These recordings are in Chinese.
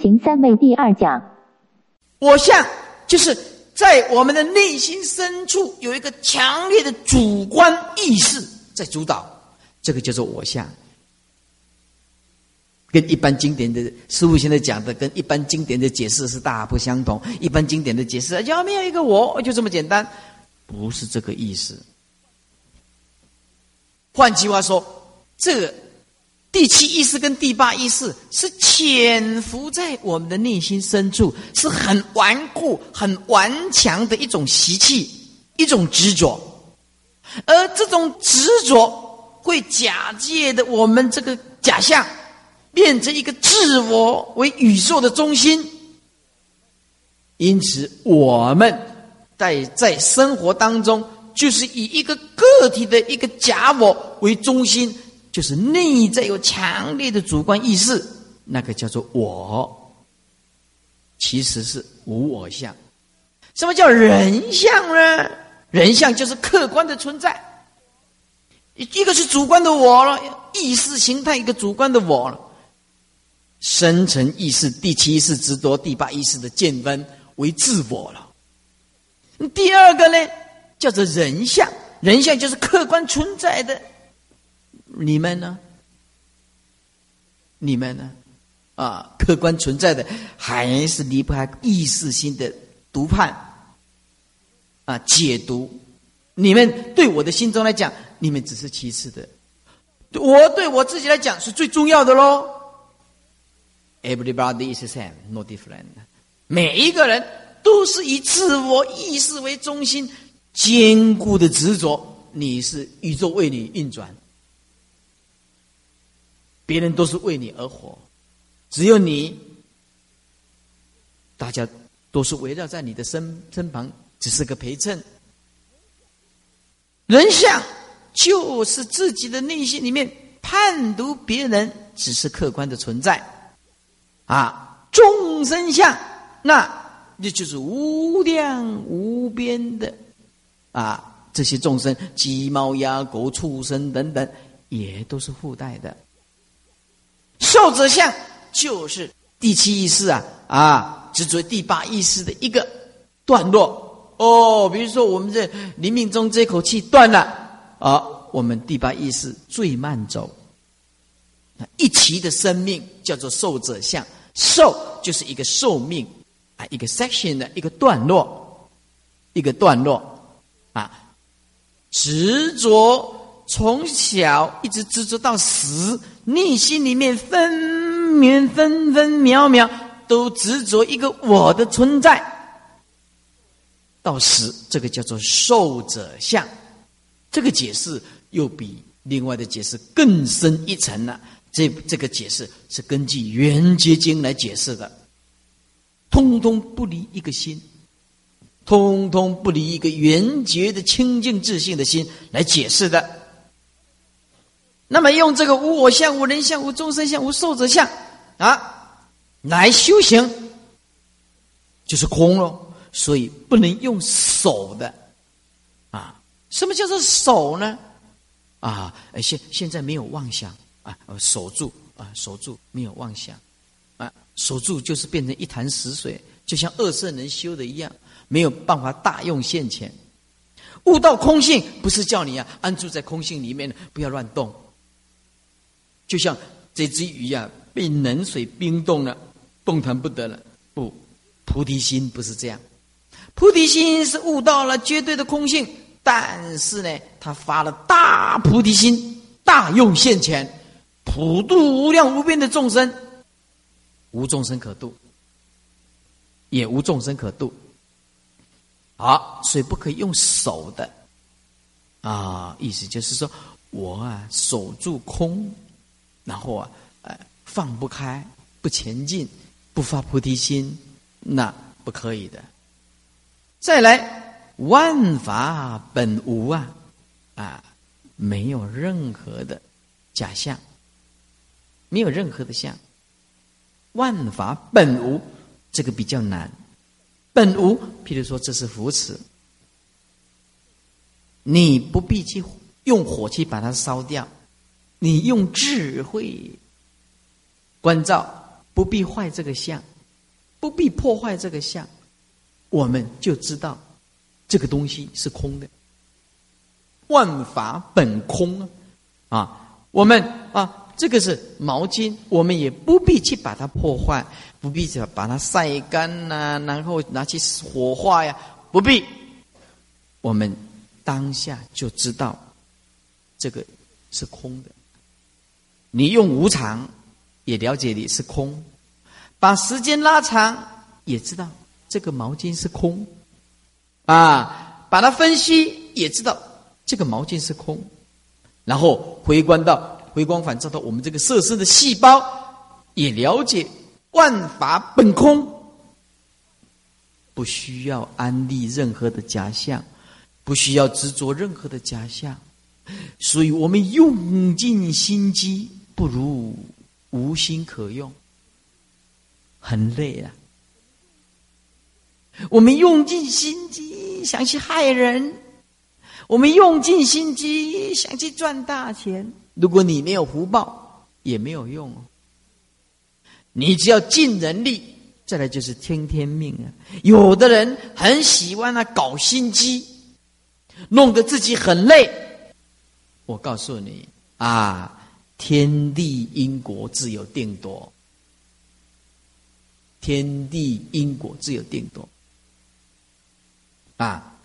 行三昧第二讲。我相就是在我们的内心深处有一个强烈的主观意识在主导，这个叫做我相。跟一般经典的师傅现在讲的，跟一般经典的解释是大不相同。一般经典的解释，要没有一个我，就这么简单，不是这个意思。换句话说，这第七意识跟第八意识是潜伏在我们的内心深处，是很顽固、很顽强的一种习气，一种执着。而这种执着会假借的我们这个假象。变成一个自我为宇宙的中心，因此我们在在生活当中，就是以一个个体的一个假我为中心，就是内在有强烈的主观意识，那个叫做我，其实是无我相。什么叫人相呢？人相就是客观的存在，一个是主观的我了，意识形态一个主观的我了。深层意识、第七意识之多、第八意识的见分为自我了。第二个呢，叫做人相，人相就是客观存在的。你们呢？你们呢？啊，客观存在的还是离不开意识性的读判啊、解读。你们对我的心中来讲，你们只是其次的；我对我自己来讲，是最重要的喽。Everybody is the same, no different。每一个人都是以自我意识为中心，坚固的执着。你是宇宙为你运转，别人都是为你而活，只有你，大家都是围绕在你的身身旁，只是个陪衬。人相就是自己的内心里面判读别人，只是客观的存在。啊，众生相，那那就是无量无边的啊！这些众生，鸡猫鸭狗畜生等等，也都是附带的。受者相就是第七意识啊啊，执着第八意识的一个段落哦。比如说，我们这临命中这口气断了啊，我们第八意识最慢走，一期的生命叫做受者相。寿就是一个寿命啊，一个 section 的一个段落，一个段落啊，执着从小一直执着到死，内心里面分明分分秒秒都执着一个我的存在，到死，这个叫做受者相，这个解释又比另外的解释更深一层了。这这个解释是根据《圆觉经》来解释的，通通不离一个心，通通不离一个圆觉的清净自信的心来解释的。那么用这个无我相、无人相、无众生相、无寿者相啊来修行，就是空喽。所以不能用手的啊？什么叫做手呢？啊，现现在没有妄想。啊，守住啊，守住，没有妄想，啊，守住就是变成一潭死水，就像二圣人修的一样，没有办法大用现前。悟到空性，不是叫你啊安住在空性里面，不要乱动。就像这只鱼啊，被冷水冰冻了，动弹不得了。不，菩提心不是这样，菩提心是悟到了绝对的空性，但是呢，他发了大菩提心，大用现前。普度无量无边的众生，无众生可度，也无众生可度。好，所以不可以用手的啊，意思就是说我啊守住空，然后啊，呃，放不开，不前进，不发菩提心，那不可以的。再来，万法本无啊，啊，没有任何的假象。没有任何的相，万法本无，这个比较难。本无，譬如说这是扶持，你不必去用火去把它烧掉，你用智慧关照，不必坏这个相，不必破坏这个相，我们就知道这个东西是空的。万法本空啊！啊，我们啊，这个是毛巾，我们也不必去把它破坏，不必去把它晒干呐，然后拿去火化呀，不必。我们当下就知道这个是空的。你用无常也了解你是空，把时间拉长也知道这个毛巾是空，啊，把它分析也知道。这个毛巾是空，然后回观到回光返照到我们这个色身的细胞，也了解万法本空，不需要安立任何的假象，不需要执着任何的假象，所以我们用尽心机，不如无心可用，很累啊。我们用尽心机想去害人。我们用尽心机想去赚大钱，如果你没有福报，也没有用哦。你只要尽人力，再来就是听天命啊。有的人很喜欢啊搞心机，弄得自己很累。我告诉你啊，天地因果自有定夺，天地因果自有定夺啊。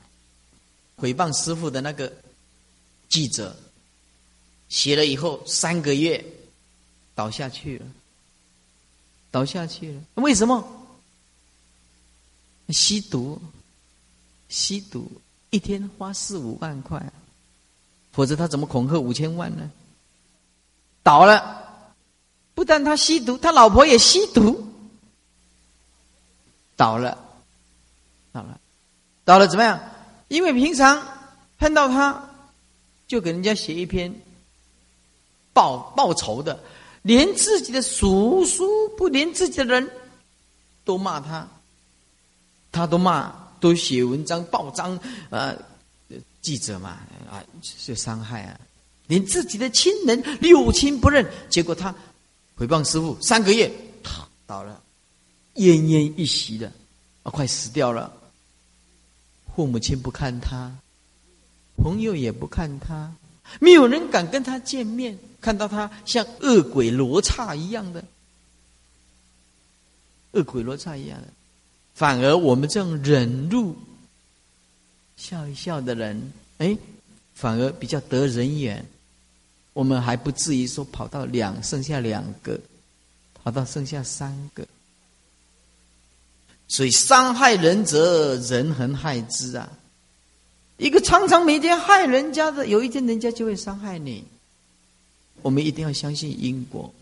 诽谤师傅的那个记者写了以后三个月倒下去了，倒下去了。为什么？吸毒，吸毒一天花四五万块，否则他怎么恐吓五千万呢？倒了，不但他吸毒，他老婆也吸毒，倒了，倒了，倒了，怎么样？因为平常碰到他，就给人家写一篇报报仇的，连自己的叔叔不连自己的人都骂他，他都骂，都写文章报章，呃，记者嘛啊，就伤害啊，连自己的亲人六亲不认，结果他诽谤师傅三个月，倒了，奄奄一息的，啊，快死掉了。父母亲不看他，朋友也不看他，没有人敢跟他见面。看到他像恶鬼罗刹一样的，恶鬼罗刹一样的，反而我们这样忍辱、笑一笑的人，哎，反而比较得人缘。我们还不至于说跑到两剩下两个，跑到剩下三个。所以伤害人者，人恒害之啊！一个常常每天害人家的，有一天人家就会伤害你。我们一定要相信因果。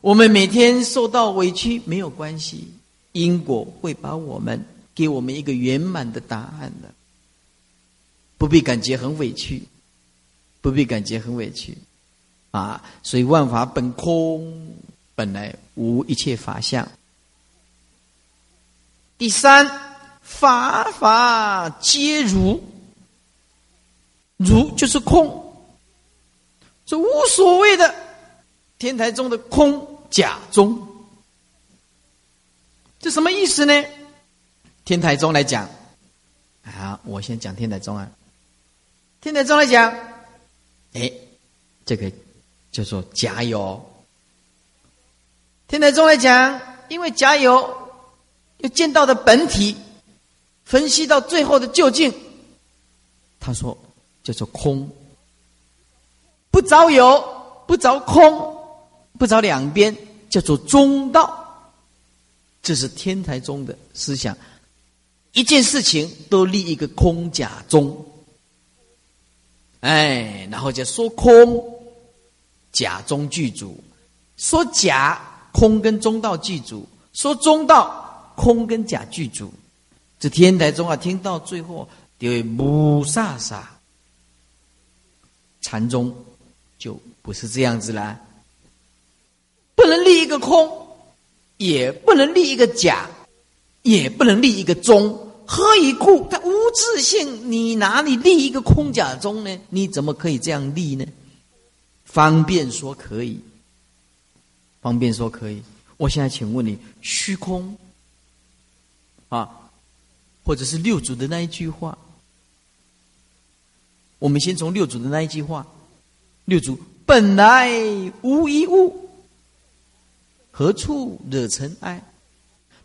我们每天受到委屈没有关系，因果会把我们给我们一个圆满的答案的，不必感觉很委屈，不必感觉很委屈啊！所以万法本空，本来无一切法相。第三，法法皆如，如就是空，这无所谓的天台中的空假中，这什么意思呢？天台中来讲，啊，我先讲天台中啊，天台中来讲，哎，这个叫做假有。天台中来讲，因为假有。又见到的本体，分析到最后的究竟，他说叫做空，不着有，不着空，不着两边，叫做中道。这是天台宗的思想，一件事情都立一个空假中，哎，然后就说空，假中具足；说假空跟中道具足；说中道。空跟假具足，这天台中啊，听到最后就会母萨萨，禅宗就不是这样子啦，不能立一个空，也不能立一个假，也不能立一个中。何以故？他无自性，你哪里立一个空假中呢？你怎么可以这样立呢？方便说可以，方便说可以。我现在请问你，虚空。啊，或者是六祖的那一句话。我们先从六祖的那一句话：六祖本来无一物，何处惹尘埃？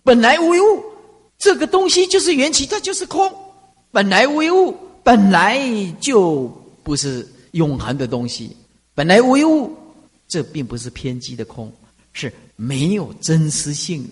本来无一物，这个东西就是缘起，它就是空。本来无一物，本来就不是永恒的东西。本来无一物，这并不是偏激的空，是没有真实性的。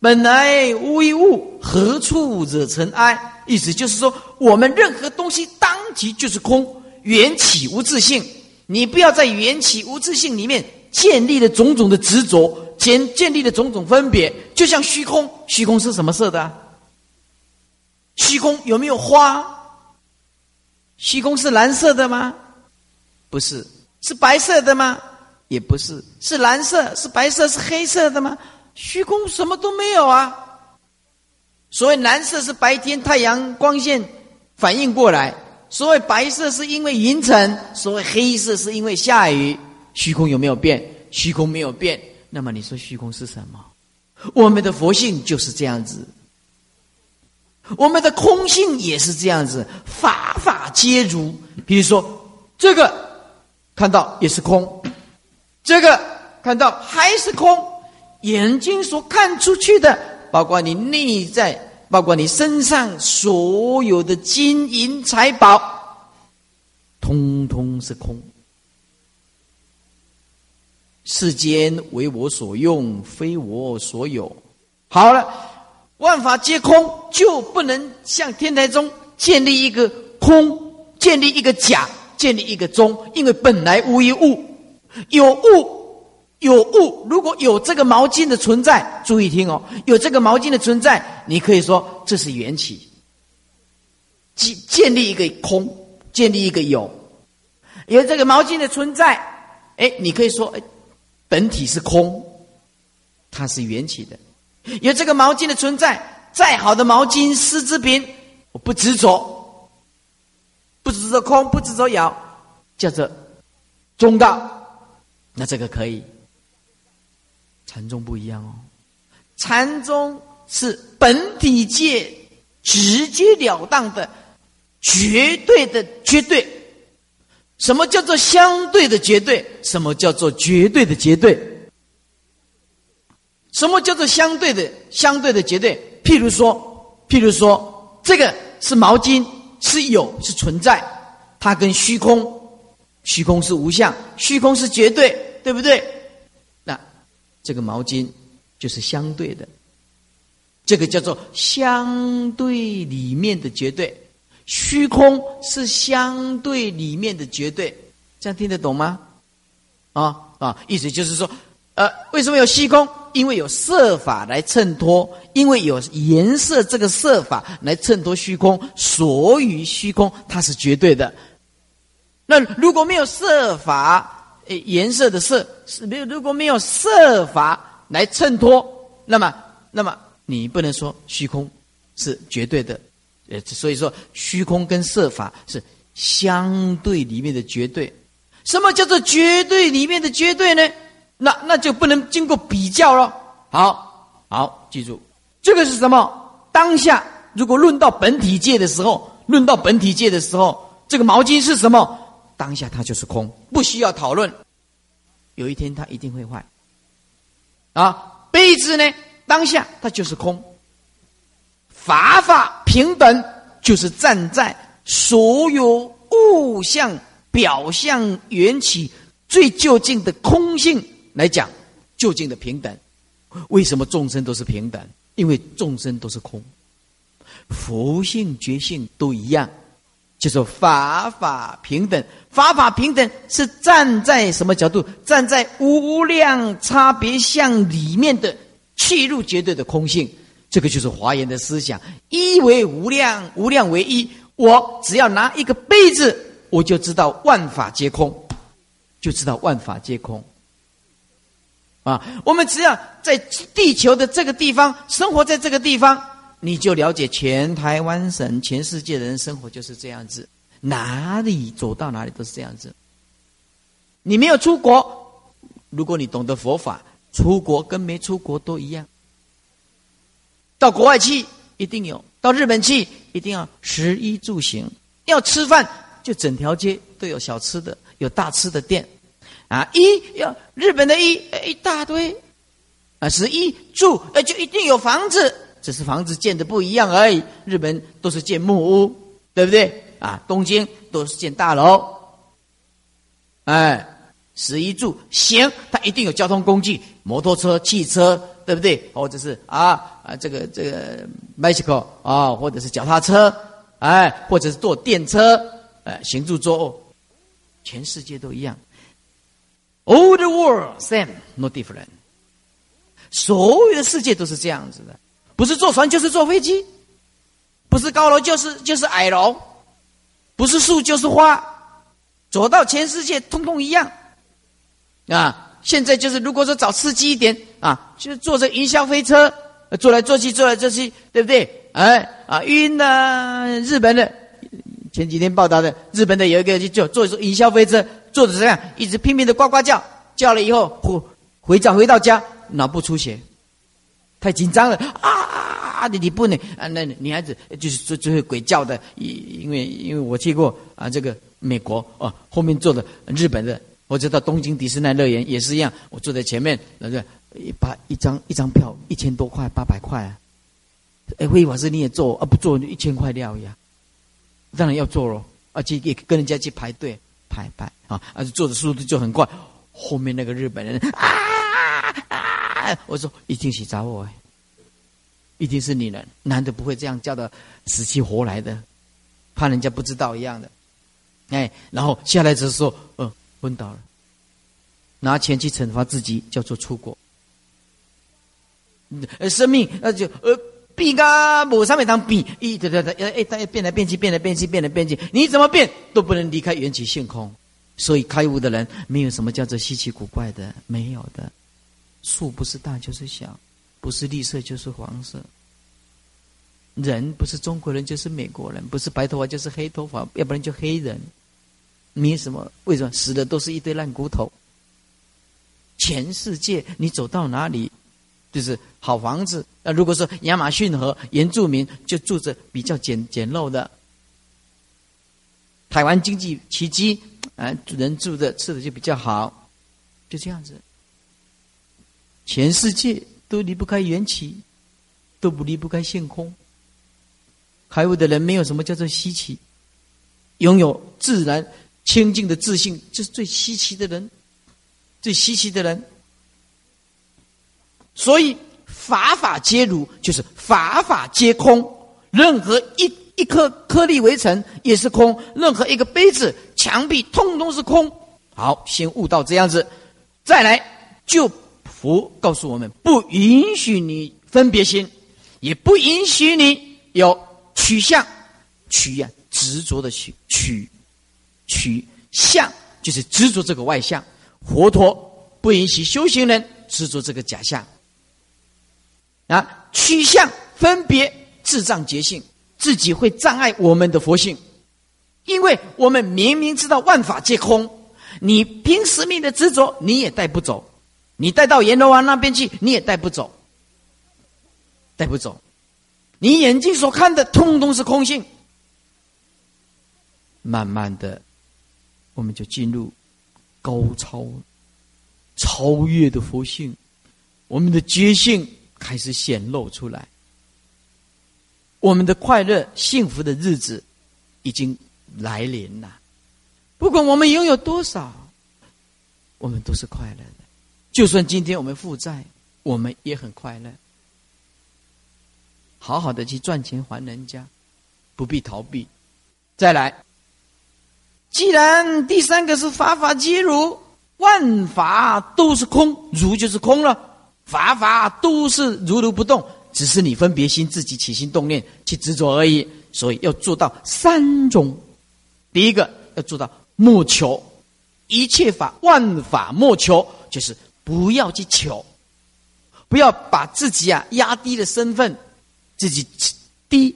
本来无一物，何处惹尘埃？意思就是说，我们任何东西当即就是空，缘起无自性。你不要在缘起无自性里面建立了种种的执着，建建立的种种分别。就像虚空，虚空是什么色的？虚空有没有花？虚空是蓝色的吗？不是，是白色的吗？也不是，是蓝色，是白色，是黑色的吗？虚空什么都没有啊！所谓蓝色是白天太阳光线反应过来，所谓白色是因为云层，所谓黑色是因为下雨。虚空有没有变？虚空没有变。那么你说虚空是什么？我们的佛性就是这样子，我们的空性也是这样子，法法皆如。比如说这个看到也是空，这个看到还是空。眼睛所看出去的，包括你内在，包括你身上所有的金银财宝，通通是空。世间为我所用，非我所有。好了，万法皆空，就不能像天台宗建立一个空，建立一个假，建立一个中，因为本来无一物，有物。有物，如果有这个毛巾的存在，注意听哦，有这个毛巾的存在，你可以说这是缘起，建建立一个空，建立一个有，有这个毛巾的存在，哎，你可以说，哎，本体是空，它是缘起的，有这个毛巾的存在，再好的毛巾、丝织品，我不执着，不执着空，不执着有，叫做中道，那这个可以。禅宗不一样哦，禅宗是本体界直截了当的、绝对的绝对。什么叫做相对的绝对？什么叫做绝对的绝对？什么叫做相对的相对的绝对？譬如说，譬如说，这个是毛巾，是有是存在，它跟虚空，虚空是无相，虚空是绝对，对不对？那这个毛巾就是相对的，这个叫做相对里面的绝对，虚空是相对里面的绝对，这样听得懂吗？啊啊，意思就是说，呃，为什么有虚空？因为有色法来衬托，因为有颜色这个色法来衬托虚空，所以虚空它是绝对的。那如果没有色法？诶，颜色的色是没有，如果没有色法来衬托，那么，那么你不能说虚空是绝对的，呃，所以说虚空跟色法是相对里面的绝对。什么叫做绝对里面的绝对呢？那那就不能经过比较了。好，好，记住，这个是什么？当下如果论到本体界的时候，论到本体界的时候，这个毛巾是什么？当下它就是空，不需要讨论。有一天它一定会坏。啊，杯子呢？当下它就是空。法法平等，就是站在所有物象表象缘起最究竟的空性来讲，究竟的平等。为什么众生都是平等？因为众生都是空，佛性觉性都一样。就是法法平等，法法平等是站在什么角度？站在无量差别相里面的切入绝对的空性，这个就是华严的思想。一为无量，无量为一。我只要拿一个杯子，我就知道万法皆空，就知道万法皆空。啊，我们只要在地球的这个地方生活在这个地方。你就了解全台湾省、全世界的人生活就是这样子，哪里走到哪里都是这样子。你没有出国，如果你懂得佛法，出国跟没出国都一样。到国外去一定有，到日本去一定要食衣住行，要吃饭就整条街都有小吃的，有大吃的店，啊，衣要日本的衣一大堆，啊，食衣住呃就一定有房子，只是房子建的不一样而已。日本都是建木屋，对不对？啊，东京都是建大楼，哎。食衣住行，他一定有交通工具，摩托车、汽车，对不对？或者是啊啊，这个这个 bicycle 啊，或者是脚踏车，哎，或者是坐电车，哎，行住坐卧，全世界都一样。All the world same, no different。所有的世界都是这样子的，不是坐船就是坐飞机，不是高楼就是就是矮楼，不是树就是花，走到全世界通通一样。啊，现在就是如果说找刺激一点啊，就是坐着云霄飞车，坐来坐去，坐来坐去，对不对？哎，啊，晕呐！日本的前几天报道的，日本的有一个就坐坐云霄飞车，坐着这样一直拼命的呱呱叫，叫了以后回回家回到家，脑部出血，太紧张了啊！你你不能啊，那女孩子就是最最会鬼叫的，因因为因为我去过啊，这个美国哦，后面坐的日本的。或者到东京迪士尼乐园也是一样，我坐在前面，那个一把一张一张票一千多块八百块啊！哎，魏法师你也坐啊？不坐就一千块料呀！当然要坐喽，而且也跟人家去排队排排啊，而且坐的速度就很快。后面那个日本人啊啊！我说一定是找我，一定是你人，男的不会这样叫的死去活来的，怕人家不知道一样的。哎，然后下来的时候，嗯。昏倒了，拿钱去惩罚自己，叫做出国。呃，生命那就呃，变个某上面当变，一对对对，哎哎，变来变去，变来变去，变来变去，你怎么变都不能离开缘起性空。所以开悟的人没有什么叫做稀奇古怪的，没有的。树不是大就是小，不是绿色就是黄色。人不是中国人就是美国人，不是白头发就是黑头发，要不然就黑人。没什么，为什么死的都是一堆烂骨头？全世界你走到哪里，就是好房子。那如果说亚马逊河原住民就住着比较简简陋的，台湾经济奇迹，啊，人住的吃的就比较好，就这样子。全世界都离不开缘起，都不离不开现空。开悟的人没有什么叫做稀奇，拥有自然。清净的自信，这是最稀奇的人，最稀奇的人。所以法法皆如，就是法法皆空。任何一一颗颗粒微尘也是空，任何一个杯子、墙壁，通通是空。好，先悟到这样子，再来就佛告诉我们：不允许你分别心，也不允许你有取向，取呀，执着的取取。取相就是执着这个外相，佛陀不允许修行人执着这个假象。啊，取相分别智障觉性，自己会障碍我们的佛性，因为我们明明知道万法皆空，你凭实命的执着你也带不走，你带到阎罗王那边去你也带不走，带不走，你眼睛所看的通通是空性，慢慢的。我们就进入高超、超越的佛性，我们的觉性开始显露出来，我们的快乐、幸福的日子已经来临了。不管我们拥有多少，我们都是快乐的。就算今天我们负债，我们也很快乐。好好的去赚钱还人家，不必逃避。再来。既然第三个是法法皆如，万法都是空，如就是空了，法法都是如如不动，只是你分别心自己起心动念去执着而已。所以要做到三种：第一个要做到莫求，一切法万法莫求，就是不要去求，不要把自己啊压低的身份，自己低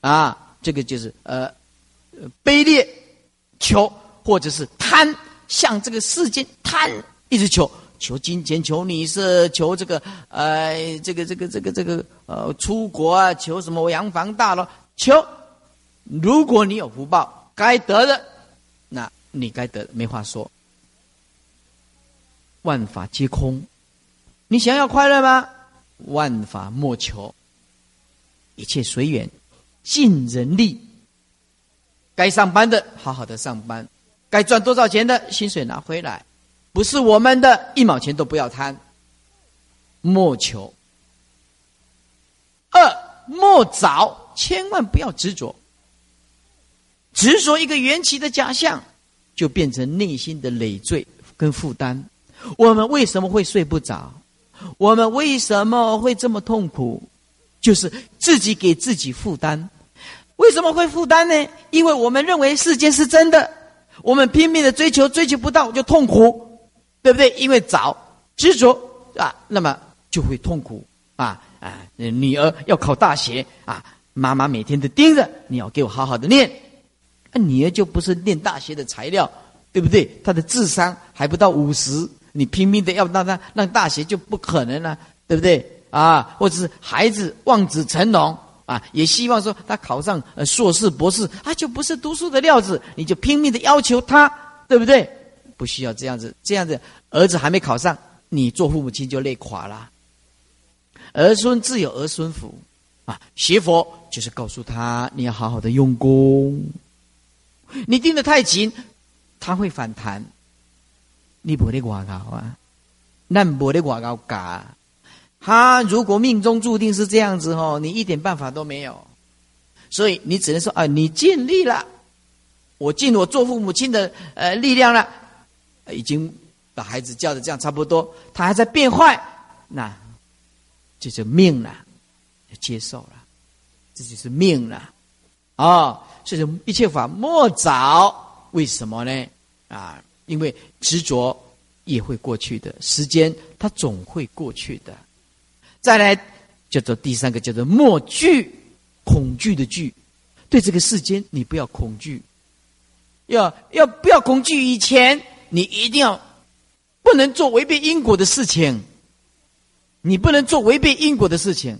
啊，这个就是呃卑劣。求或者是贪，向这个世间贪，一直求，求金钱，求女色，求这个呃，这个这个这个这个呃，出国啊，求什么洋房大楼，求。如果你有福报，该得的，那你该得没话说。万法皆空，你想要快乐吗？万法莫求，一切随缘，尽人力。该上班的好好的上班，该赚多少钱的薪水拿回来，不是我们的一毛钱都不要贪。莫求。二莫找，千万不要执着。执着一个缘起的假象，就变成内心的累赘跟负担。我们为什么会睡不着？我们为什么会这么痛苦？就是自己给自己负担。为什么会负担呢？因为我们认为世间是真的，我们拼命的追求，追求不到就痛苦，对不对？因为找执着啊，那么就会痛苦啊啊！女儿要考大学啊，妈妈每天都盯着，你要给我好好的念。那女儿就不是念大学的材料，对不对？她的智商还不到五十，你拼命的要让她让大学就不可能了，对不对？啊，或者是孩子望子成龙啊，也希望说他考上呃硕士博士，他就不是读书的料子，你就拼命的要求他，对不对？不需要这样子，这样子儿子还没考上，你做父母亲就累垮了。儿孙自有儿孙福啊，学佛就是告诉他你要好好的用功。你盯得太紧，他会反弹。你不得挂高啊，那不得挂高嘎。他如果命中注定是这样子哦，你一点办法都没有。所以你只能说啊，你尽力了，我尽我做父母亲的呃力量了，已经把孩子教的这样差不多，他还在变坏，那这就命了，要接受了，这就是命了，啊。所以一切法莫早，为什么呢？啊，因为执着也会过去的，时间它总会过去的。再来叫做第三个，叫做莫惧，恐惧的惧，对这个世间你不要恐惧，要要不要恐惧？以前你一定要不能做违背因果的事情，你不能做违背因果的事情。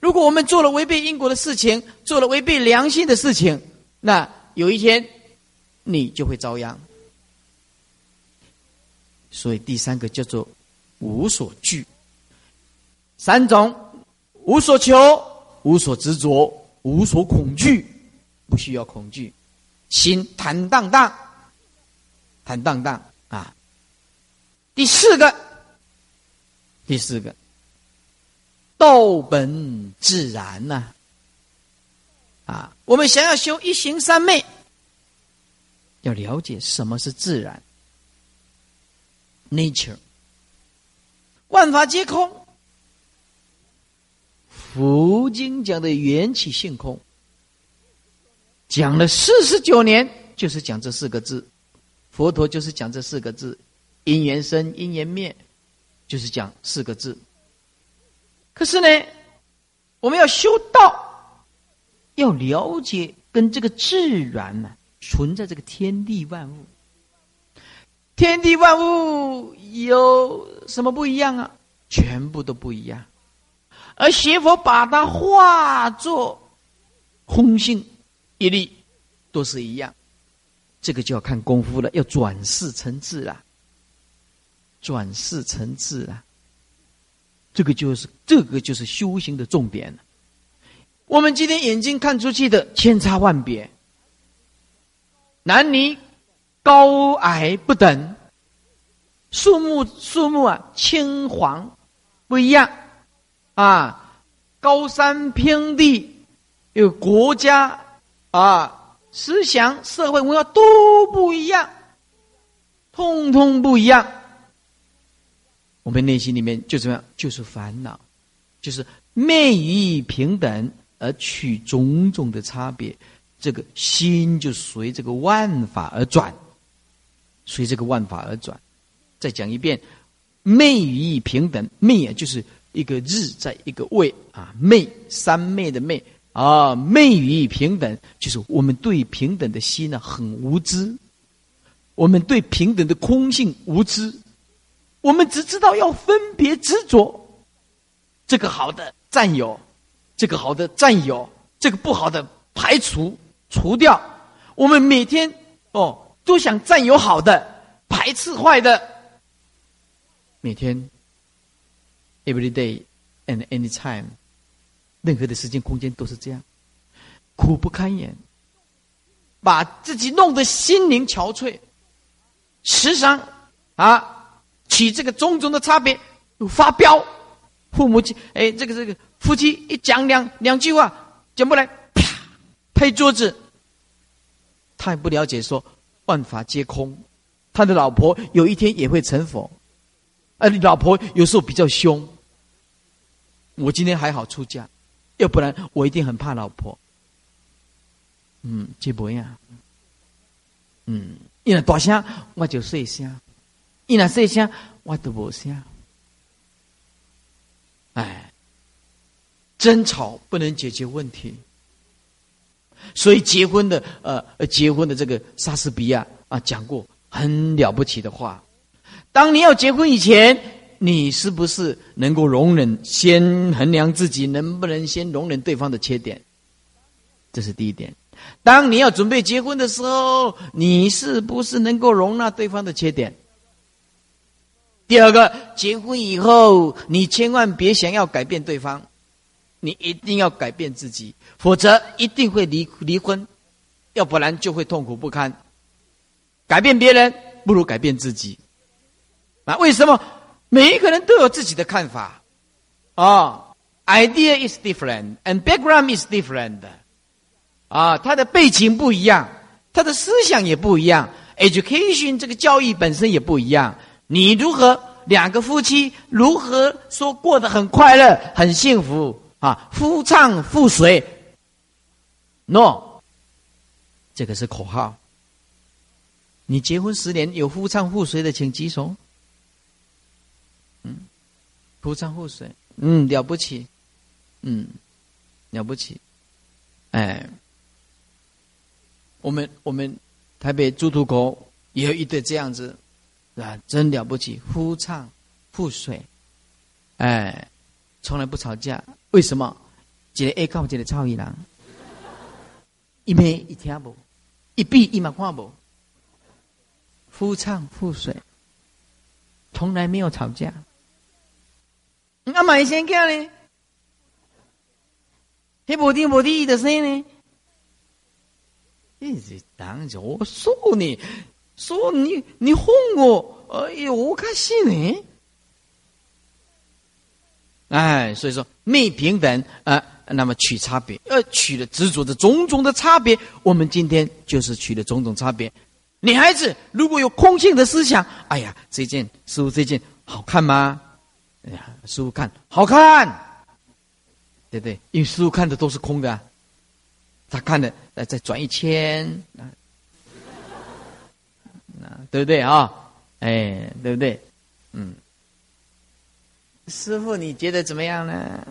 如果我们做了违背因果的事情，做了违背良心的事情。那有一天，你就会遭殃。所以第三个叫做无所惧。三种：无所求、无所执着、无所恐惧。不需要恐惧，心坦荡荡，坦荡荡啊。第四个，第四个，道本自然呐。啊，我们想要修一行三昧，要了解什么是自然，nature，万法皆空。佛经讲的缘起性空，讲了四十九年，就是讲这四个字。佛陀就是讲这四个字，因缘生，因缘灭，就是讲四个字。可是呢，我们要修道。要了解跟这个自然呢存在这个天地万物，天地万物有什么不一样啊？全部都不一样。而邪佛把它化作空性一力，都是一样。这个就要看功夫了，要转世成智了，转世成智啊。这个就是这个就是修行的重点了。我们今天眼睛看出去的千差万别，男女高矮不等，树木树木啊青黄不一样啊，高山平地，有国家啊思想社会文化都不一样，通通不一样。我们内心里面就怎么样？就是烦恼，就是昧于平等。而取种种的差别，这个心就随这个万法而转，随这个万法而转。再讲一遍，昧于平等，昧啊就是一个日在一个位啊，昧三昧的昧啊，昧与平等就是我们对平等的心呢很无知，我们对平等的空性无知，我们只知道要分别执着，这个好的占有，这个好的占有，这个不好的排除除掉。我们每天哦都想占有好的，排斥坏的。每天，every day and any time，任何的时间空间都是这样，苦不堪言，把自己弄得心灵憔悴，时常啊。起这个种种的差别，发飙，父母亲哎，这个这个夫妻一讲两两句话讲不来，啪拍桌子。他也不了解说万法皆空，他的老婆有一天也会成佛，而你老婆有时候比较凶。我今天还好出家，要不然我一定很怕老婆。嗯，这不一样。嗯，因为大声我就细声。一那细声，我都无声。哎，争吵不能解决问题，所以结婚的呃，结婚的这个莎士比亚啊，讲过很了不起的话。当你要结婚以前，你是不是能够容忍？先衡量自己能不能先容忍对方的缺点，这是第一点。当你要准备结婚的时候，你是不是能够容纳对方的缺点？第二个，结婚以后，你千万别想要改变对方，你一定要改变自己，否则一定会离离婚，要不然就会痛苦不堪。改变别人不如改变自己，啊？为什么？每一个人都有自己的看法，啊，idea is different and background is different，啊，他的背景不一样，他的思想也不一样，education 这个教育本身也不一样。你如何两个夫妻如何说过得很快乐很幸福啊？夫唱妇随？No，这个是口号。你结婚十年有夫唱妇随的，请举手。夫唱妇随，嗯，了不起，嗯，了不起。哎，我们我们台北猪肚口也有一对这样子。啊，真了不起！夫唱妇随，哎，从来不吵架。为什么？一个 A 靠一个超一郎，一没一听不，一闭一马看不。夫唱妇随，从来没有吵架。阿买先干呢？黑无天无地的声呢？一直当着我说你。说你你哄我，哎呦，我开心呢！哎，所以说没平等啊，那么取差别，呃，取了执着的种种的差别。我们今天就是取了种种差别。女孩子如果有空性的思想，哎呀，这件师傅这件好看吗？哎呀，师傅看好看，对对？因为师傅看的都是空的，他看的呃再转一圈啊。对不对啊？哎，对不对？嗯，师傅，你觉得怎么样呢？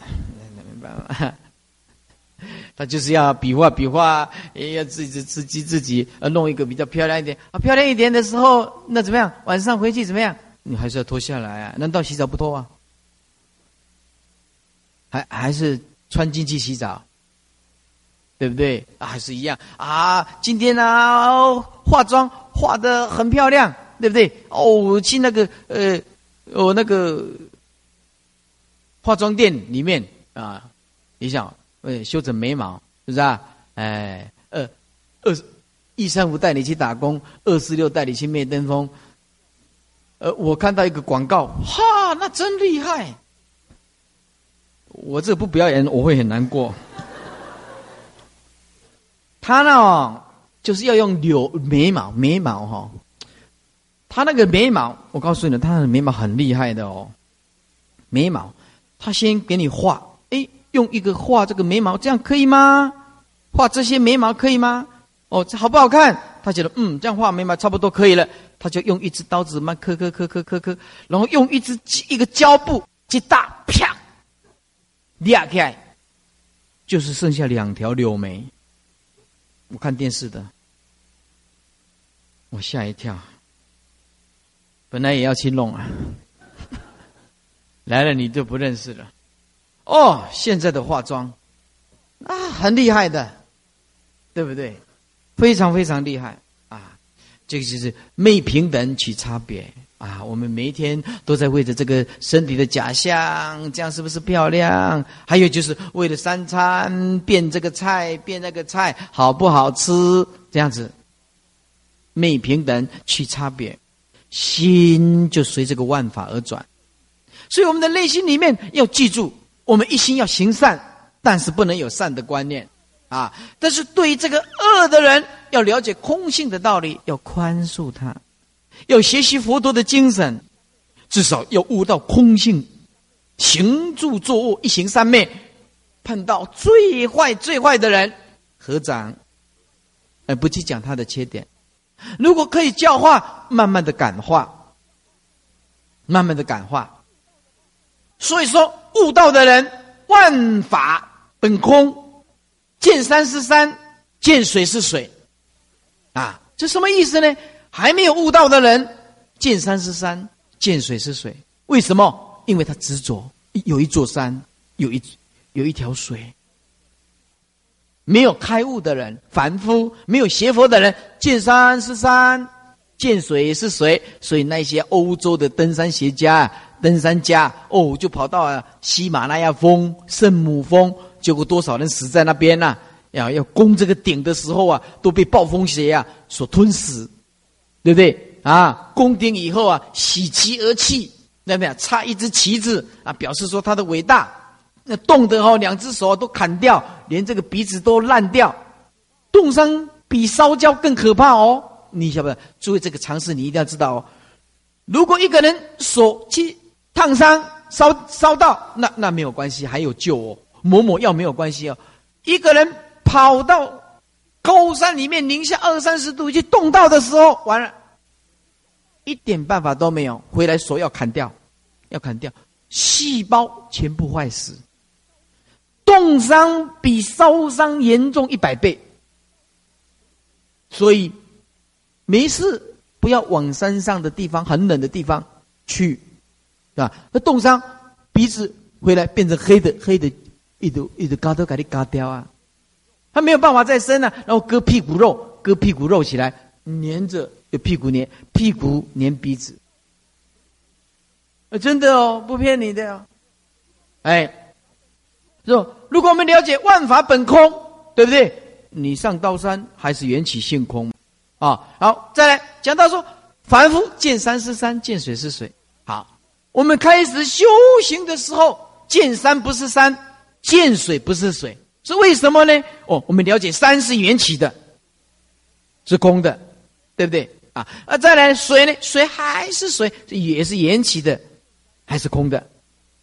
那没办法？他就是要比划比划，也要自己自己自己呃弄一个比较漂亮一点啊，漂亮一点的时候，那怎么样？晚上回去怎么样？你还是要脱下来啊？难道洗澡不脱啊？还还是穿进去洗澡？对不对？啊，还是一样啊！今天呢，化妆化的很漂亮，对不对？哦，去那个呃，哦那个化妆店里面啊，你想，呃，修整眉毛，是不是啊？哎，二二一三五带你去打工，二四六带你去灭登峰。呃，我看到一个广告，哈，那真厉害！我这不表演，我会很难过。他呢，就是要用柳眉毛，眉毛哈。他那个眉毛，我告诉你，他的眉毛很厉害的哦。眉毛，他先给你画，哎，用一个画这个眉毛，这样可以吗？画这些眉毛可以吗？哦，这好不好看？他觉得嗯，这样画眉毛差不多可以了。他就用一支刀子，慢磕磕磕磕磕磕，然后用一支一个胶布，一大啪，裂开，就是剩下两条柳眉。我看电视的，我吓一跳。本来也要去弄啊，来了你就不认识了。哦，现在的化妆啊，很厉害的，对不对？非常非常厉害啊！这个就是没平等取差别啊！我们每一天都在为着这个身体的假象，这样是不是漂亮？还有就是为了三餐变这个菜变那个菜好不好吃？这样子，没平等取差别，心就随这个万法而转。所以我们的内心里面要记住，我们一心要行善，但是不能有善的观念。啊！但是对于这个恶的人，要了解空性的道理，要宽恕他，要学习佛陀的精神，至少要悟到空性，行住坐卧一行三昧，碰到最坏最坏的人，合掌，而不去讲他的缺点。如果可以教化，慢慢的感化，慢慢的感化。所以说，悟道的人，万法本空。见山是山，见水是水，啊，这什么意思呢？还没有悟道的人，见山是山，见水是水，为什么？因为他执着，有一座山，有一有一条水。没有开悟的人，凡夫没有学佛的人，见山是山，见水是水，所以那些欧洲的登山学家、登山家，哦，就跑到喜马拉雅峰、圣母峰。结果多少人死在那边呢？要要攻这个顶的时候啊，都被暴风雪啊所吞噬，对不对？啊，攻顶以后啊，喜极而泣，那边插一只旗子啊，表示说他的伟大。那冻得哦，两只手都砍掉，连这个鼻子都烂掉，冻伤比烧焦更可怕哦。你晓不？注意这个常识，你一定要知道哦。如果一个人手去烫伤、烧烧到，那那没有关系，还有救哦。抹抹药没有关系哦，一个人跑到高山里面，零下二三十度去冻到的时候，完了，一点办法都没有，回来手要砍掉，要砍掉，细胞全部坏死，冻伤比烧伤严重一百倍，所以没事不要往山上的地方很冷的地方去，啊，那冻伤鼻子回来变成黑的黑的。一直一直嘎都给你嘎掉啊，他没有办法再生了，然后割屁股肉，割屁股肉起来，粘着有屁股粘屁股粘鼻子，啊，真的哦，不骗你的哦，哎，说如果我们了解万法本空，对不对？你上刀山还是缘起性空，啊，好，再来讲到说，凡夫见山是山，见水是水，好，我们开始修行的时候，见山不是山。见水不是水，是为什么呢？哦，我们了解山是缘起的，是空的，对不对？啊，啊，再来水呢？水还是水，也是缘起的，还是空的？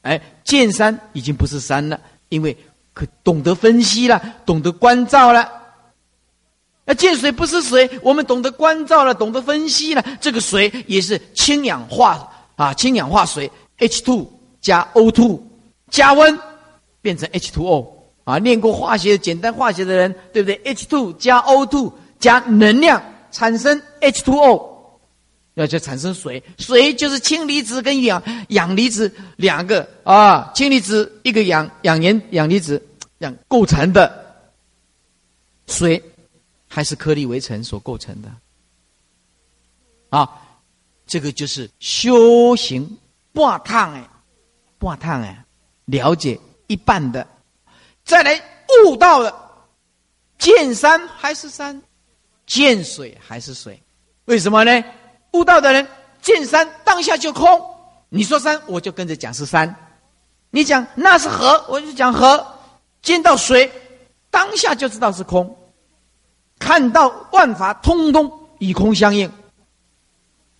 哎，见山已经不是山了，因为可懂得分析了，懂得关照了。那见水不是水，我们懂得关照了，懂得分析了，这个水也是氢氧化啊，氢氧化水 H two 加 O two 加温。变成 H2O 啊，练过化学简单化学的人，对不对？H2 加 O2 加能量产生 H2O，那就产生水。水就是氢离子跟氧氧离子两个啊，氢离子一个氧氧盐氧离子样构成的水，还是颗粒围成所构成的啊。这个就是修行半烫哎，半烫哎，了解。一半的，再来悟道的，见山还是山，见水还是水，为什么呢？悟道的人见山当下就空，你说山我就跟着讲是山，你讲那是河我就讲河，见到水当下就知道是空，看到万法通通与空相应，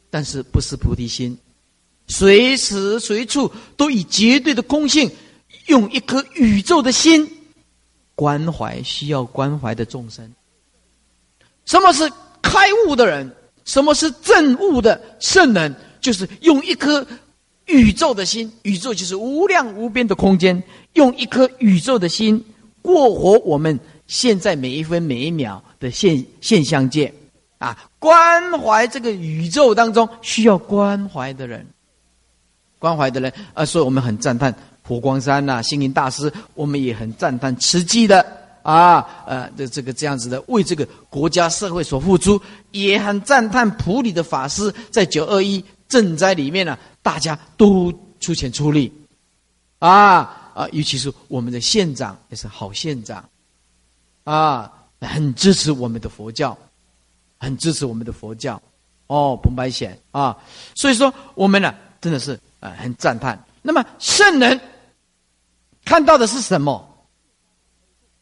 但是不是菩提心，随时随处都以绝对的空性。用一颗宇宙的心关怀需要关怀的众生。什么是开悟的人？什么是正悟的圣人？就是用一颗宇宙的心，宇宙就是无量无边的空间，用一颗宇宙的心过活我们现在每一分每一秒的现现象界，啊，关怀这个宇宙当中需要关怀的人，关怀的人啊，所以我们很赞叹佛光山呐，星云大师，我们也很赞叹慈济的啊，呃，这这个这样子的为这个国家社会所付出，也很赞叹普里的法师在九二一赈灾里面呢，大家都出钱出力，啊啊，尤其是我们的县长也是好县长，啊，很支持我们的佛教。很支持我们的佛教，哦，彭白显啊，所以说我们呢真的是啊很赞叹。那么圣人看到的是什么？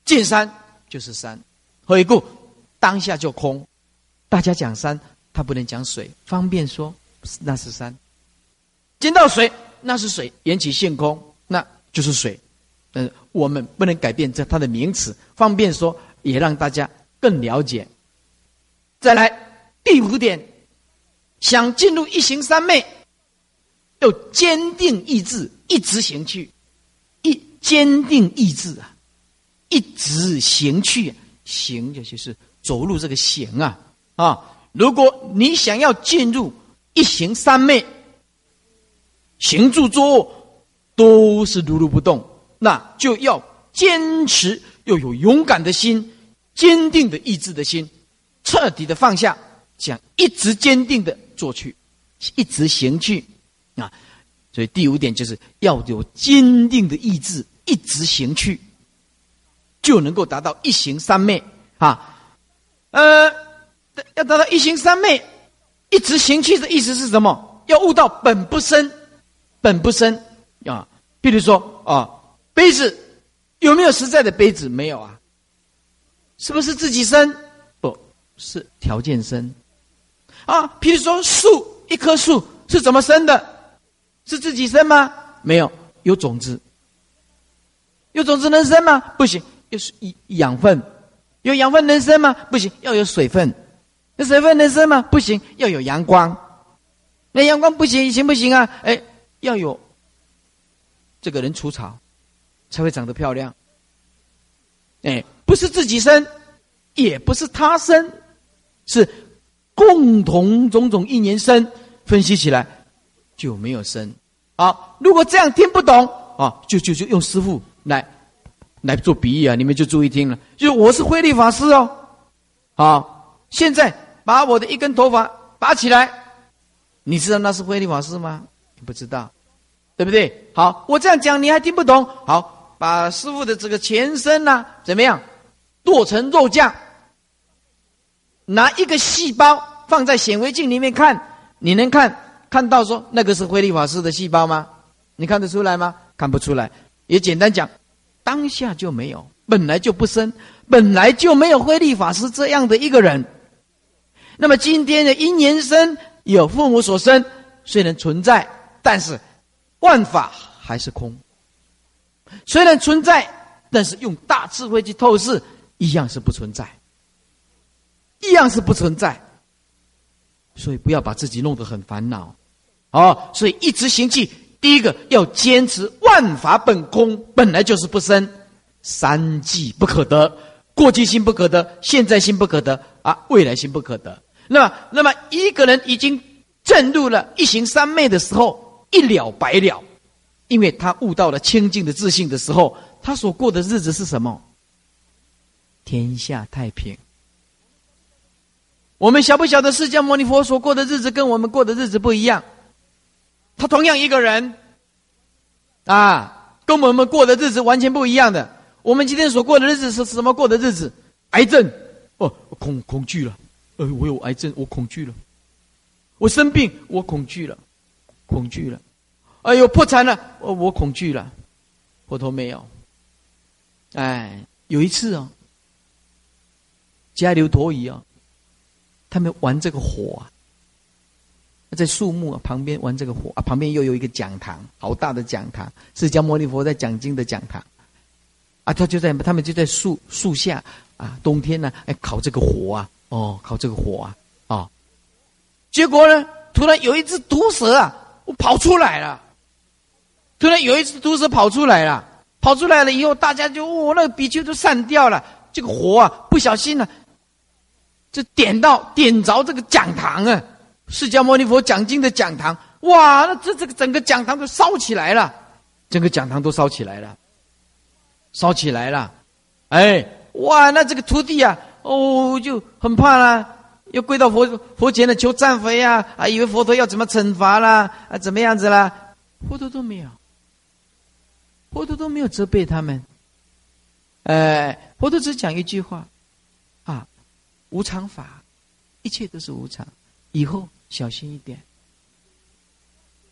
见山就是山，何以故？当下就空。大家讲山，他不能讲水，方便说那是山。见到水，那是水，缘起性空，那就是水。嗯，我们不能改变这它的名词，方便说，也让大家更了解。再来第五点，想进入一行三昧，要坚定意志，一直行去，坚定意志啊，一直行去，行就是走路这个行啊啊！如果你想要进入一行三昧，行住坐卧都是如如不动，那就要坚持，要有勇敢的心，坚定的意志的心。彻底的放下，讲一直坚定的做去，一直行去啊！所以第五点就是要有坚定的意志，一直行去，就能够达到一行三昧啊！呃，要达到一行三昧，一直行去的意思是什么？要悟到本不生，本不生啊！比如说啊，杯子有没有实在的杯子？没有啊，是不是自己生？不是条件生，啊，譬如说树，一棵树是怎么生的？是自己生吗？没有，有种子。有种子能生吗？不行，又是养分。有养分能生吗？不行，要有水分。那水分能生吗？不行，要有阳光。那阳光不行，行不行啊？哎，要有这个人除草，才会长得漂亮。哎，不是自己生，也不是他生。是共同种种一年生，分析起来就没有生。好，如果这样听不懂啊，就就就用师傅来来做比喻啊，你们就注意听了。就我是慧利法师哦，好，现在把我的一根头发拔起来，你知道那是慧利法师吗？不知道，对不对？好，我这样讲你还听不懂。好，把师傅的这个前身呢，怎么样剁成肉酱？拿一个细胞放在显微镜里面看，你能看看到说那个是慧利法师的细胞吗？你看得出来吗？看不出来。也简单讲，当下就没有，本来就不生，本来就没有慧利法师这样的一个人。那么今天的因缘生有父母所生，虽然存在，但是万法还是空。虽然存在，但是用大智慧去透视，一样是不存在。一样是不存在，所以不要把自己弄得很烦恼，哦，所以一直行气。第一个要坚持万法本空，本来就是不生，三际不可得，过去心不可得，现在心不可得啊，未来心不可得。那么，那么一个人已经证入了一行三昧的时候，一了百了，因为他悟到了清净的自信的时候，他所过的日子是什么？天下太平。我们晓不晓得释迦牟尼佛所过的日子跟我们过的日子不一样？他同样一个人，啊，跟我们过的日子完全不一样的。我们今天所过的日子是什么过的日子？癌症，哦，恐恐惧了，呃，我有癌症，我恐惧了。我生病，我恐惧了，恐惧了。哎呦，破产了，我我恐惧了。佛陀没有。哎，有一次哦，加流陀夷哦。他们玩这个火啊，在树木旁边玩这个火啊，旁边又有一个讲堂，好大的讲堂，释迦牟尼佛在讲经的讲堂，啊，他就在他们就在树树下啊，冬天呢，哎，烤这个火啊，哦，烤这个火啊，啊，结果呢，突然有一只毒蛇啊，我跑出来了，突然有一只毒蛇跑出来了，跑出来了以后，大家就哦，那个比丘都散掉了，这个火啊，不小心呢。就点到点着这个讲堂啊，释迦牟尼佛讲经的讲堂，哇，那这这个整个讲堂都烧起来了，整个讲堂都烧起来了，烧起来了，哎，哇，那这个徒弟啊，哦，就很怕啦，要跪到佛佛前的求忏悔呀，啊，以为佛陀要怎么惩罚啦，啊，怎么样子啦？佛陀都没有，佛陀都没有责备他们，哎，佛陀只讲一句话。啊无常法，一切都是无常。以后小心一点。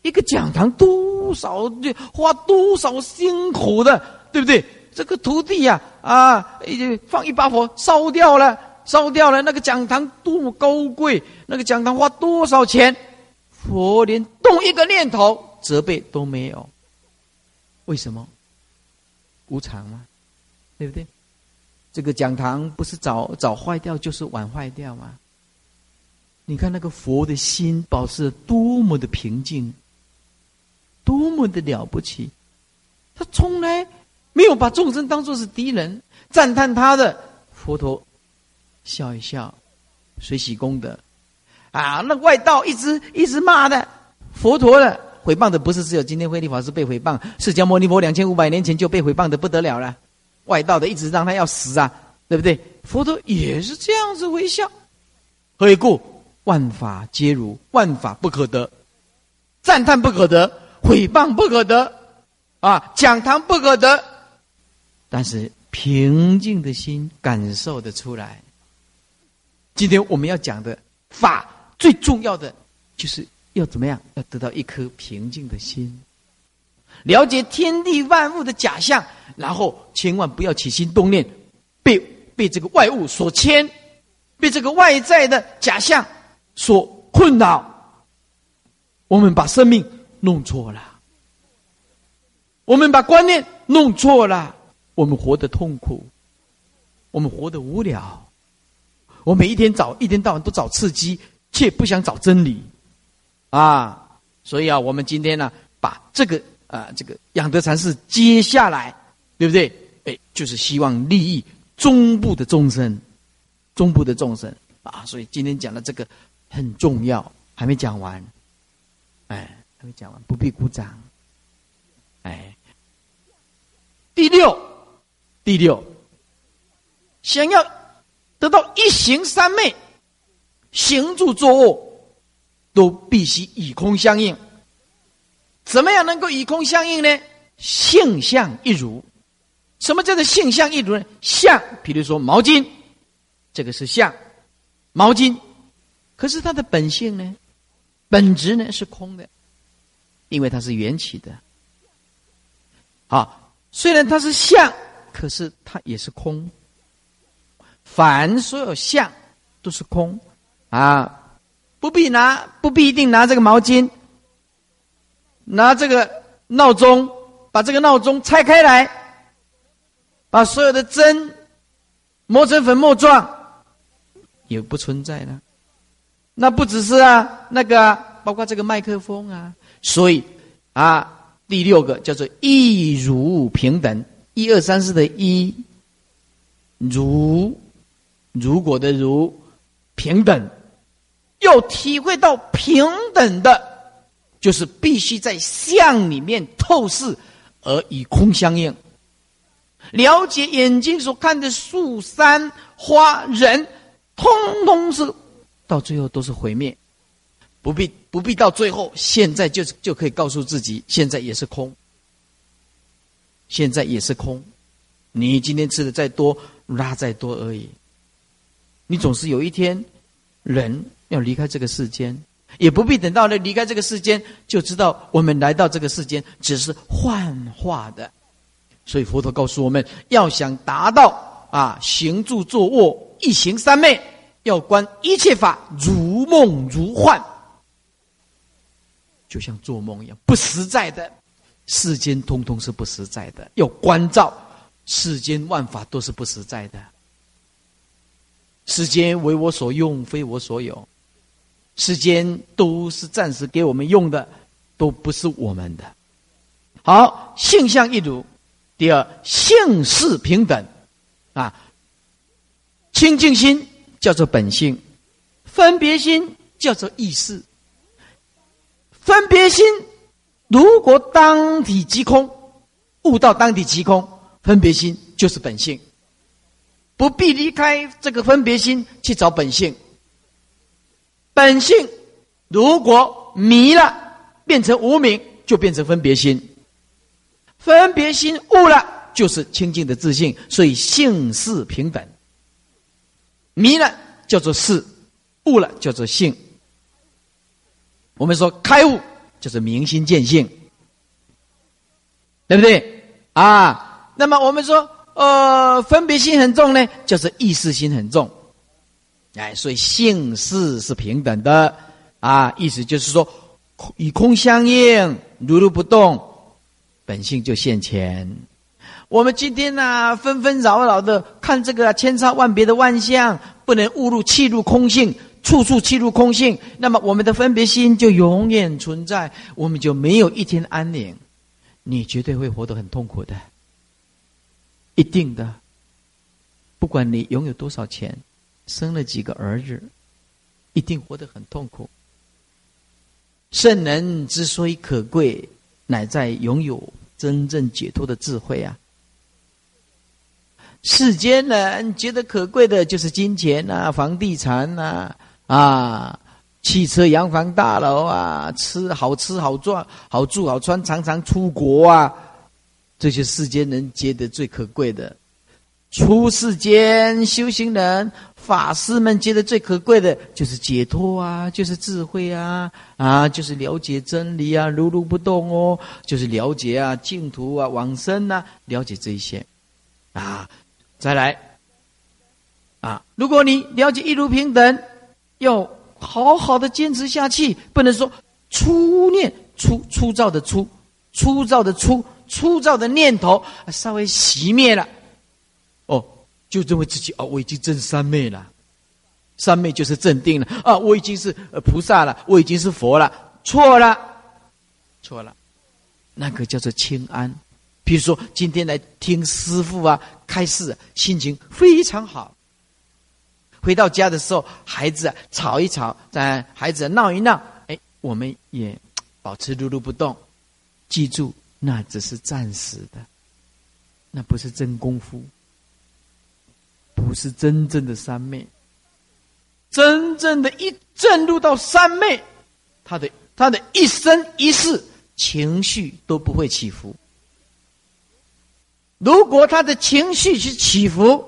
一个讲堂多少花多少辛苦的，对不对？这个徒弟呀，啊，放一把火烧掉了，烧掉了。那个讲堂多么高贵，那个讲堂花多少钱？佛连动一个念头责备都没有。为什么？无常吗？对不对？这个讲堂不是早早坏掉，就是晚坏掉吗？你看那个佛的心保持多么的平静，多么的了不起！他从来没有把众生当作是敌人，赞叹他的佛陀，笑一笑，随喜功德。啊，那外道一直一直骂的佛陀的，诽谤的不是只有今天慧立法师被诽谤，释迦牟尼佛两千五百年前就被诽谤的不得了了。外道的一直让他要死啊，对不对？佛陀也是这样子微笑。何以故？万法皆如，万法不可得，赞叹不可得，毁谤不可得，啊，讲堂不可得。但是平静的心感受得出来。今天我们要讲的法，最重要的就是要怎么样？要得到一颗平静的心。了解天地万物的假象，然后千万不要起心动念，被被这个外物所牵，被这个外在的假象所困扰。我们把生命弄错了，我们把观念弄错了，我们活得痛苦，我们活得无聊，我每一天找一天到晚都找刺激，却不想找真理，啊！所以啊，我们今天呢，把这个。啊，这个养德禅师接下来，对不对？哎，就是希望利益中部的众生，中部的众生啊。所以今天讲的这个很重要，还没讲完，哎，还没讲完，不必鼓掌。哎，第六，第六，想要得到一行三昧，行住坐卧都必须以空相应。怎么样能够以空相应呢？性相一如。什么叫做性相一如呢？相，比如说毛巾，这个是相，毛巾。可是它的本性呢？本质呢是空的，因为它是缘起的。啊，虽然它是相，可是它也是空。凡所有相都是空啊，不必拿，不必一定拿这个毛巾。拿这个闹钟，把这个闹钟拆开来，把所有的针磨成粉末状，也不存在了。那不只是啊，那个包括这个麦克风啊，所以啊，第六个叫做一如平等，一二三四的一如如果的如平等，要体会到平等的。就是必须在相里面透视，而以空相应。了解眼睛所看的树、山、花、人，通通是到最后都是毁灭。不必不必到最后，现在就就可以告诉自己，现在也是空。现在也是空。你今天吃的再多，拉再多而已。你总是有一天，人要离开这个世间。也不必等到了离开这个世间，就知道我们来到这个世间只是幻化的。所以佛陀告诉我们要想达到啊行住坐卧一行三昧，要观一切法如梦如幻，就像做梦一样不实在的。世间通通是不实在的，要关照世间万法都是不实在的。世间为我所用，非我所有。世间都是暂时给我们用的，都不是我们的。好，性相一如。第二，性事平等，啊，清净心叫做本性，分别心叫做意识。分别心如果当体即空，悟到当体即空，分别心就是本性，不必离开这个分别心去找本性。本性如果迷了，变成无名，就变成分别心；分别心悟了，就是清净的自信。所以性是平等。迷了叫做事，悟了叫做性。我们说开悟就是明心见性，对不对啊？那么我们说，呃，分别心很重呢，就是意识心很重。哎，所以性事是平等的啊，意思就是说，与空相应，如如不动，本性就现前。我们今天呢，纷纷扰扰的看这个千差万别的万象，不能误入气入空性，处处气入空性，那么我们的分别心就永远存在，我们就没有一天安宁，你绝对会活得很痛苦的，一定的。不管你拥有多少钱。生了几个儿子，一定活得很痛苦。圣人之所以可贵，乃在拥有真正解脱的智慧啊！世间人觉得可贵的就是金钱呐、房地产呐、啊、汽车、洋房、大楼啊、吃好吃好赚、好住好穿、常常出国啊，这些世间人觉得最可贵的。出世间修行人。法师们觉得最可贵的就是解脱啊，就是智慧啊，啊，就是了解真理啊，如如不动哦，就是了解啊净土啊往生呐，了解这一些，啊，再来，啊，如果你了解一如平等，要好好的坚持下去，不能说粗念粗粗糙的粗，粗糙的粗，粗糙的念头稍微熄灭了。哦就认为自己哦，我已经证三昧了，三昧就是镇定了啊！我已经是菩萨了，我已经是佛了，错了，错了，那个叫做清安。比如说今天来听师傅啊开始，心情非常好。回到家的时候，孩子吵一吵，在孩子闹一闹，哎，我们也保持如如不动，记住，那只是暂时的，那不是真功夫。不是真正的三昧，真正的一正入到三昧，他的他的一生一世情绪都不会起伏。如果他的情绪去起伏，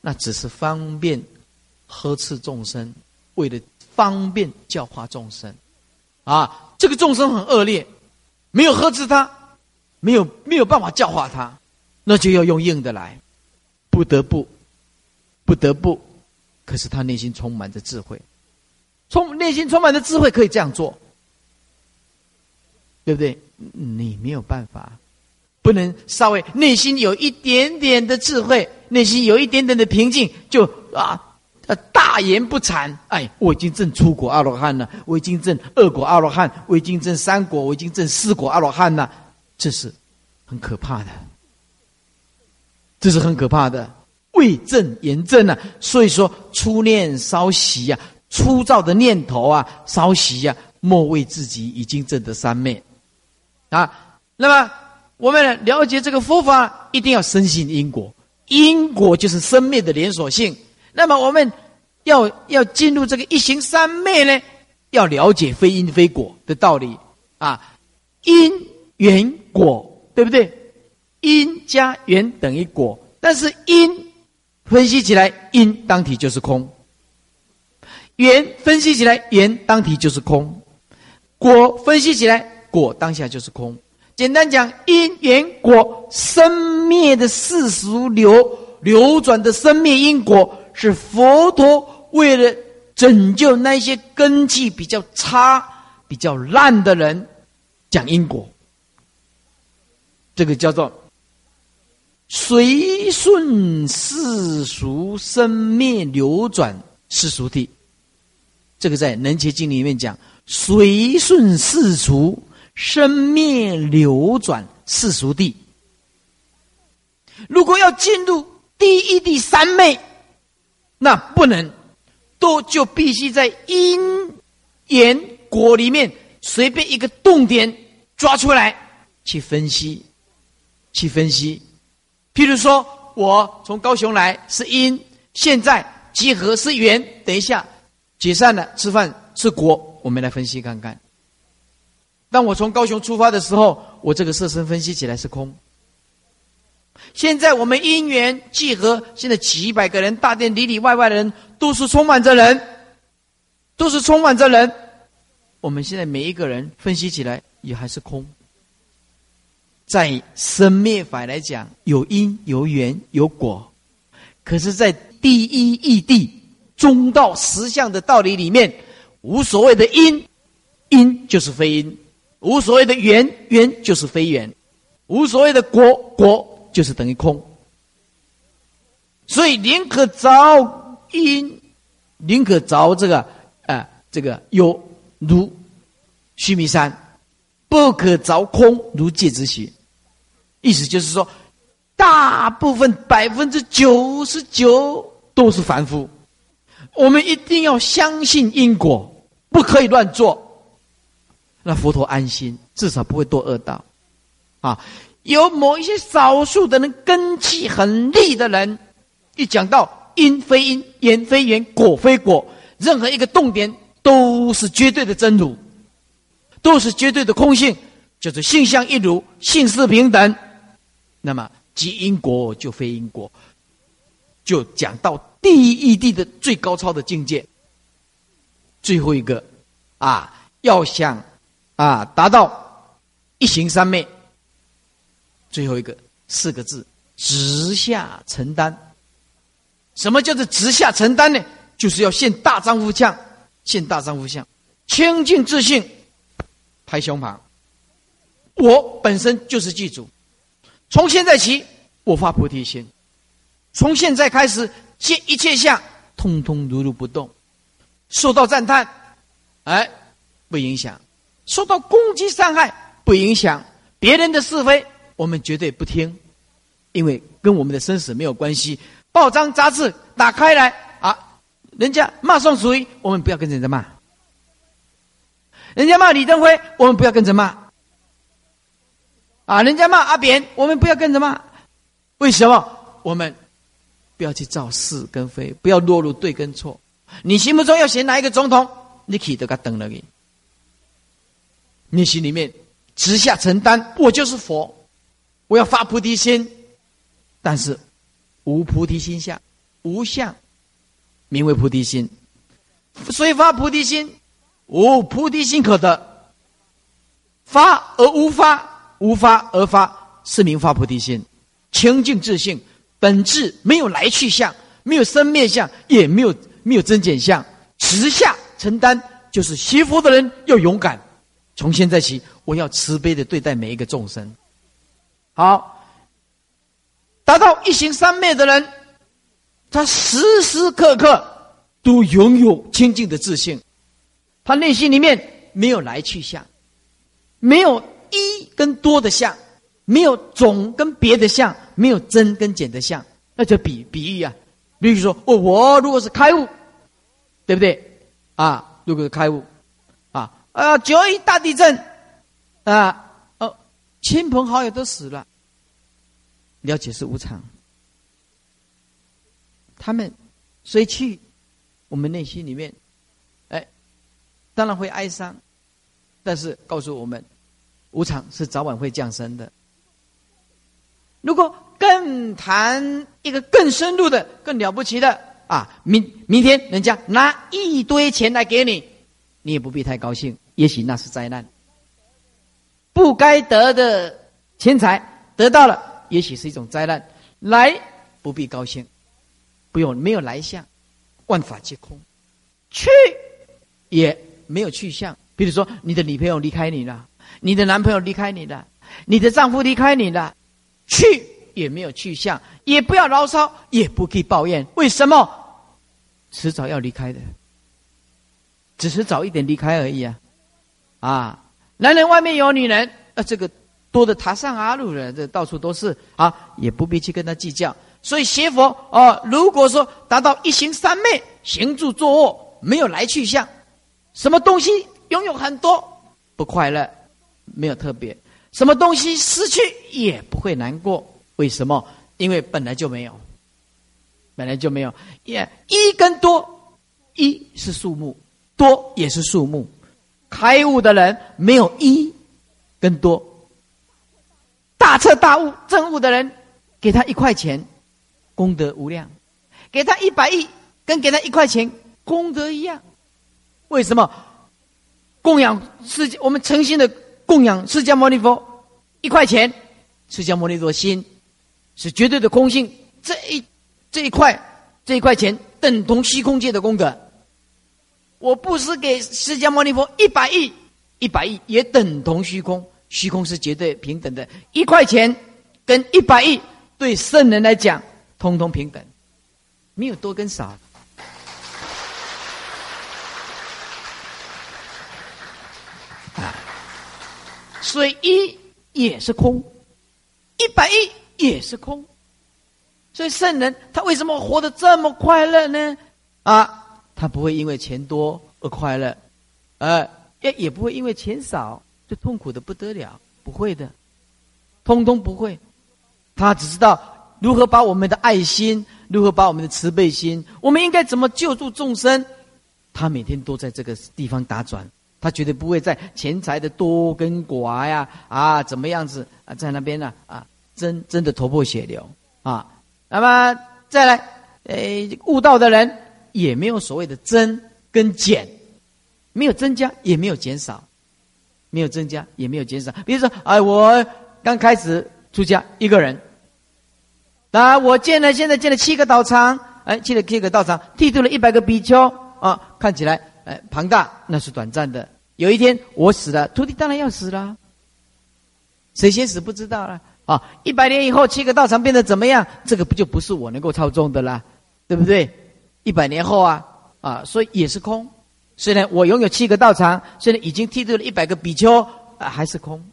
那只是方便呵斥众生，为了方便教化众生，啊，这个众生很恶劣，没有呵斥他，没有没有办法教化他，那就要用硬的来，不得不。不得不，可是他内心充满着智慧，充内心充满着智慧可以这样做，对不对？你没有办法，不能稍微内心有一点点的智慧，内心有一点点的平静，就啊，大言不惭。哎，我已经证出国阿罗汉了，我已经证二果阿罗汉，我已经证三果，我已经证四果阿罗汉了，这是很可怕的，这是很可怕的。为正言正啊，所以说初念稍息呀，粗糙的念头啊，稍息呀，莫为自己已经证得三昧啊。那么我们了解这个佛法，一定要深信因果，因果就是生灭的连锁性。那么我们要要进入这个一行三昧呢，要了解非因非果的道理啊，因缘果对不对？因加缘等于果，但是因。分析起来，因当体就是空；缘分析起来，缘当体就是空；果分析起来，果当下就是空。简单讲，因缘果生灭的世俗流流转的生灭因果，是佛陀为了拯救那些根基比较差、比较烂的人讲因果。这个叫做。随顺世俗生灭流转世俗谛，这个在《能切经》里面讲：随顺世俗生灭流转世俗地。如果要进入第一、第三昧，那不能都就必须在因缘果里面随便一个动点抓出来去分析，去分析。譬如说，我从高雄来是因，现在集合是缘，等一下解散了吃饭是果，我们来分析看看。当我从高雄出发的时候，我这个色身分析起来是空。现在我们因缘聚合，现在几百个人，大殿里里外外的人都是充满着人，都是充满着人。我们现在每一个人分析起来也还是空。在生灭法来讲，有因有缘有果，可是，在第一义谛中道实相的道理里面，无所谓的因，因就是非因；无所谓的缘，缘就是非缘；无所谓的果，果。就是等于空，所以宁可着因，宁可着这个啊，这个有如须弥山，不可着空如芥子虚。意思就是说，大部分百分之九十九都是凡夫，我们一定要相信因果，不可以乱做，那佛陀安心，至少不会堕恶道，啊。有某一些少数的人根气很利的人，一讲到因非因，缘非缘，果非果，任何一个动点都是绝对的真如，都是绝对的空性，就是性相一如，性事平等。那么即因果就非因果，就讲到第一义谛的最高超的境界。最后一个啊，要想啊达到一行三昧。最后一个四个字：直下承担。什么叫做直下承担呢？就是要现大丈夫相，现大丈夫相，清净自信，拍胸膛。我本身就是祭祖，从现在起，我发菩提心，从现在开始，见一切相，通通如如不动，受到赞叹，哎，不影响；受到攻击伤害，不影响；别人的是非。我们绝对不听，因为跟我们的生死没有关系。报章杂志打开来啊，人家骂宋楚瑜，我们不要跟着骂；人家骂李登辉，我们不要跟着骂。啊，人家骂阿扁，我们不要跟着骂。为什么？我们不要去造是跟非，不要落入对跟错。你心目中要选哪一个总统，你可以都给他等了你。你心里面直下承担，我就是佛。我要发菩提心，但是无菩提心相，无相，名为菩提心。所以发菩提心，无菩提心可得。发而无发，无发而发，是名发菩提心。清净自性，本质没有来去相，没有生灭相，也没有没有增减相。直下承担，就是学佛的人要勇敢。从现在起，我要慈悲的对待每一个众生。好，达到一行三昧的人，他时时刻刻都拥有清净的自信，他内心里面没有来去相，没有一跟多的相，没有总跟别的相，没有增跟减的相，那就比比喻啊。比如说，我我如果是开悟，对不对？啊，如果是开悟，啊啊，九一大地震，啊。哦亲朋好友都死了，了解是无常。他们虽去，我们内心里面，哎，当然会哀伤，但是告诉我们，无常是早晚会降生的。如果更谈一个更深入的、更了不起的啊，明明天人家拿一堆钱来给你，你也不必太高兴，也许那是灾难。不该得的钱财得到了，也许是一种灾难。来不必高兴，不用没有来相，万法皆空；去也没有去向。比如说，你的女朋友离开你了，你的男朋友离开你了，你的丈夫离开你了，去也没有去向，也不要牢骚，也不可以抱怨。为什么？迟早要离开的，只是早一点离开而已啊！啊。男人外面有女人，啊，这个多的塔上阿路人，这到处都是啊，也不必去跟他计较。所以邪佛哦，如果说达到一行三昧，行住坐卧没有来去相，什么东西拥有很多不快乐，没有特别，什么东西失去也不会难过。为什么？因为本来就没有，本来就没有。也一跟多，一是数目，多也是数目。开悟的人没有一跟多，大彻大悟正悟的人，给他一块钱，功德无量；给他一百亿，跟给他一块钱功德一样。为什么？供养释我们诚心的供养释迦牟尼佛一块钱，释迦牟尼佛心。是绝对的空性，这一这一块这一块钱等同虚空界的功德。我布施给释迦牟尼佛一百亿，一百亿也等同虚空，虚空是绝对平等的。一块钱跟一百亿对圣人来讲，通通平等，没有多跟少。啊，所以一也是空，一百亿。也是空，所以圣人他为什么活得这么快乐呢？啊，他不会因为钱多而快乐，呃，也也不会因为钱少就痛苦的不得了，不会的，通通不会。他只知道如何把我们的爱心，如何把我们的慈悲心，我们应该怎么救助众生。他每天都在这个地方打转，他绝对不会在钱财的多跟寡呀，啊，怎么样子啊，在那边呢，啊。真真的头破血流啊！那么再来，诶，悟道的人也没有所谓的增跟减，没有增加也没有减少，没有增加也没有减少。比如说，哎，我刚开始出家一个人，啊，我建了现在建了七个道场，哎，建了七个道场，剃度了一百个比丘啊，看起来哎庞大，那是短暂的。有一天我死了，徒弟当然要死了，谁先死不知道了。啊，一百年以后七个道场变得怎么样？这个不就不是我能够操纵的啦，对不对？一百年后啊，啊，所以也是空。虽然我拥有七个道场，虽然已经剃度了一百个比丘，啊，还是空。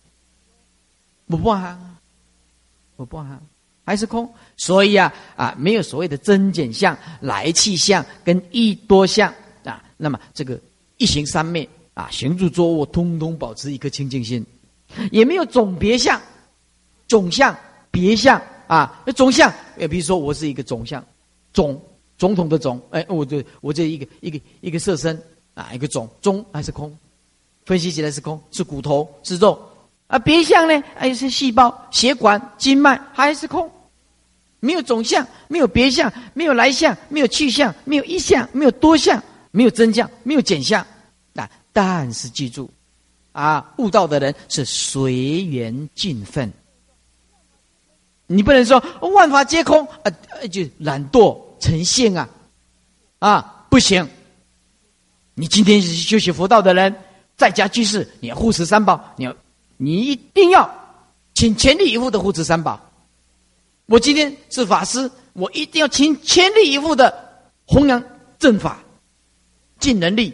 我不啊，我不啊，还是空。所以啊，啊，没有所谓的增减相、来去相跟一多相啊。那么这个一行三昧啊，行住坐卧，通通保持一颗清净心，也没有总别相。总相、别相啊，那总相，也，比如说我是一个总相，总总统的总，哎，我这我这一个一个一个色身啊，一个总中还是空，分析起来是空，是骨头是肉。啊，别相呢，哎是细胞、血管、经脉还是空，没有总相，没有别相，没有来相，没有去相，没有一相，没有多相，没有增相，没有减相。啊，但是记住啊，悟道的人是随缘尽分。你不能说万法皆空啊，就懒惰成性啊，啊不行！你今天是修习佛道的人，在家居士，你要护持三宝，你要你一定要请全力以赴的护持三宝。我今天是法师，我一定要请全力以赴的弘扬正法，尽能力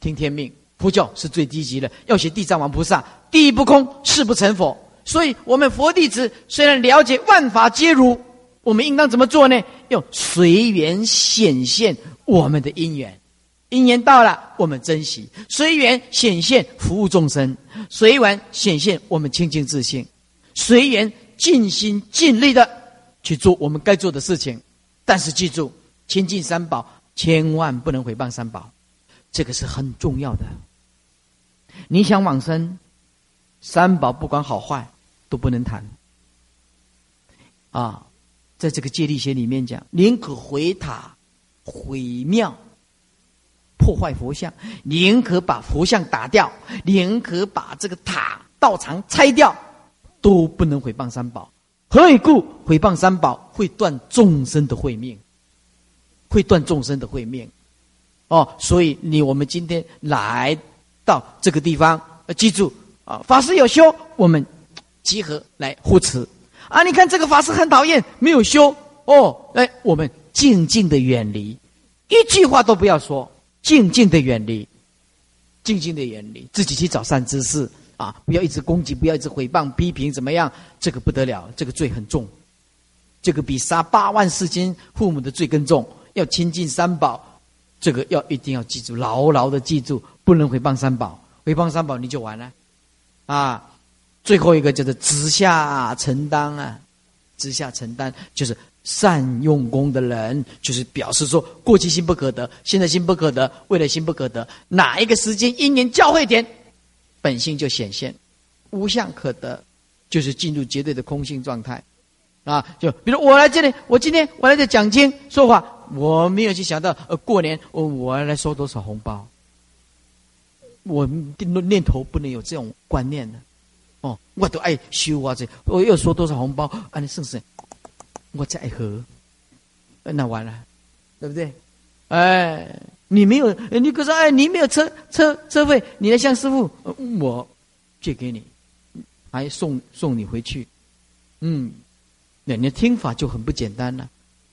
听天命。佛教是最低级的，要学地藏王菩萨，地不空，誓不成佛。所以，我们佛弟子虽然了解万法皆如，我们应当怎么做呢？要随缘显现我们的因缘，因缘到了，我们珍惜；随缘显现服务众生，随缘显现我们清净自信，随缘尽心尽力的去做我们该做的事情。但是记住，亲近三宝，千万不能毁谤三宝，这个是很重要的。你想往生，三宝不管好坏。都不能谈啊！在这个戒律学里面讲，宁可毁塔、毁庙、破坏佛像，宁可把佛像打掉，宁可把这个塔、道场拆掉，都不能毁谤三宝。何以故？毁谤三宝会断众生的慧命，会断众生的慧命。哦，所以你我们今天来到这个地方，记住啊，法师有修，我们。集合来护持啊！你看这个法师很讨厌，没有修哦。哎，我们静静的远离，一句话都不要说，静静的远离，静静的远离，自己去找善知识啊！不要一直攻击，不要一直诽谤、批评，怎么样？这个不得了，这个罪很重，这个比杀八万四千父母的罪更重。要亲近三宝，这个要一定要记住，牢牢的记住，不能诽谤三宝，诽谤三宝你就完了，啊！最后一个叫做直下承担啊，直下承担就是善用功的人，就是表示说过去心不可得，现在心不可得，未来心不可得，哪一个时间因缘交会点，本性就显现，无相可得，就是进入绝对的空性状态，啊！就比如我来这里，我今天我来这讲经说话，我没有去想到呃过年我我要来收多少红包，我念头不能有这种观念的。哦，我都爱修啊！这我又收多少红包？啊，你是不是？我再喝，那完了，对不对？哎，你没有，你可是哎，你没有车车车费，你来向师傅，我借给你，还送送你回去。嗯，那你的听法就很不简单了，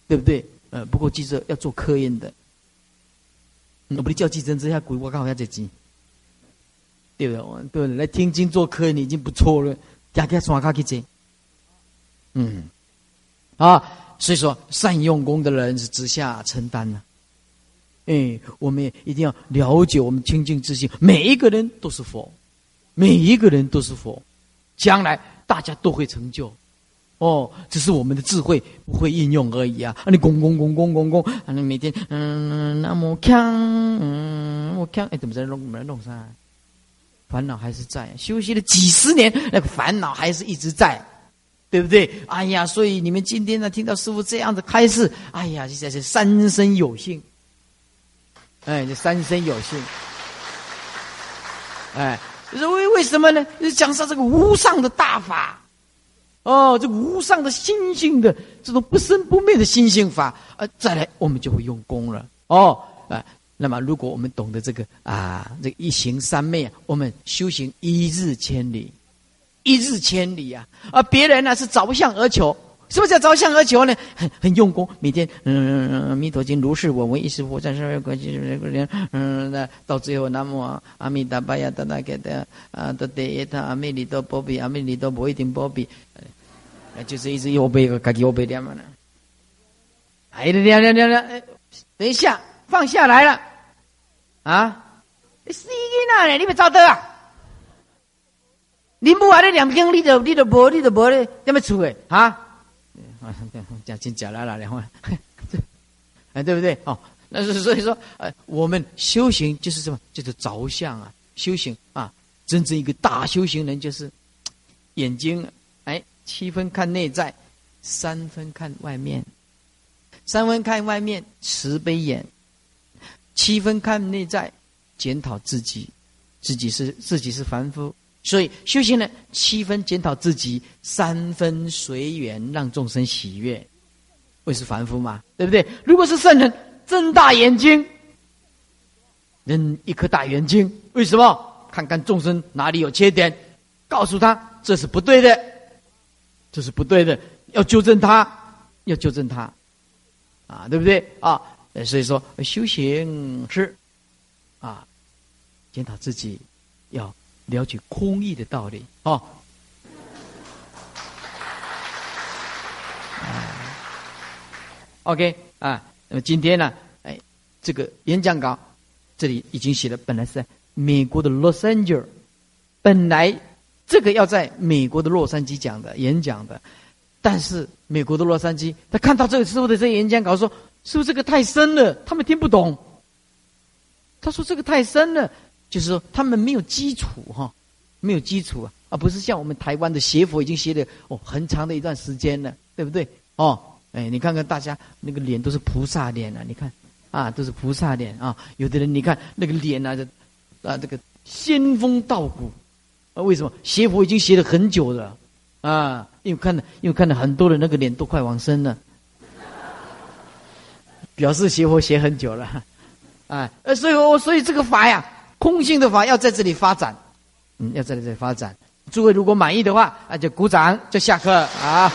对不对？呃，不过记着要做科研的，我不叫计程车，下鬼我刚好要这钱。对不对？对，来天津做客，你已经不错了。加加刷卡去接，嗯，啊，所以说善用功的人是直下承担呢。哎，我们也一定要了解我们清净之心，每一个人都是佛，每一个人都是佛，将来大家都会成就。哦，只是我们的智慧不会应用而已啊！啊，你公公公公公公，啊，你每天嗯那么强，嗯我强，哎，怎么在弄么弄啥？烦恼还是在，休息了几十年，那个烦恼还是一直在，对不对？哎呀，所以你们今天呢，听到师傅这样的开示，哎呀，现在是三生有幸，哎，这三生有幸，哎，为为什么呢？讲上这个无上的大法，哦，这无上的心性的这种不生不灭的心性法，啊，再来我们就会用功了，哦，啊。那么，如果我们懂得这个啊，这个一行三昧啊，我们修行一日千里，一日千里啊！而别人呢是着相而求，什么叫着相而求呢？很很用功，每天嗯，《弥陀经》如是我闻，一时佛在十二关系这个人嗯，那到最后南无阿弥达巴呀达那给的啊，得得他阿弥陀波比，阿弥陀波一定波比，就是一直又背个，自己又背点嘛呢？哎，两两两两，等一下。放下来了，啊！你死囡仔呢？你别走得啊！你母啊，你两斤，你都你都无，你都无咧，怎么处诶？啊！讲真假啦啦，两万，哎，对不对？哦，那是所以说，呃，我们修行就是什么？就是着相啊！修行啊，真正一个大修行人就是眼睛，哎，七分看内在，三分看外面，三分看外面，慈悲眼。七分看内在，检讨自己，自己是自己是凡夫，所以修行人七分检讨自己，三分随缘让众生喜悦，会是凡夫吗？对不对？如果是圣人，睁大眼睛，扔一颗大眼睛，为什么？看看众生哪里有缺点，告诉他这是不对的，这是不对的，要纠正他，要纠正他，啊，对不对？啊。所以说，修行是啊，检讨自己，要了解空义的道理哦。OK 啊，那么今天呢，哎，这个演讲稿这里已经写了，本来是在美国的洛杉矶，本来这个要在美国的洛杉矶讲的演讲的，但是美国的洛杉矶，他看到这个师傅的这演讲稿说。是不是这个太深了？他们听不懂。他说：“这个太深了，就是说他们没有基础哈，没有基础啊，而不是像我们台湾的邪佛已经学了哦很长的一段时间了，对不对？哦，哎，你看看大家那个脸都是菩萨脸啊，你看啊，都是菩萨脸啊。有的人你看那个脸啊，啊这个仙风道骨啊，为什么邪佛已经学了很久了啊？因为看到因为看到很多人那个脸都快往生了。”表示学佛学很久了，啊，所以，我所以这个法呀，空性的法要在这里发展，嗯，要在这里发展。诸位如果满意的话，那就鼓掌，就下课啊。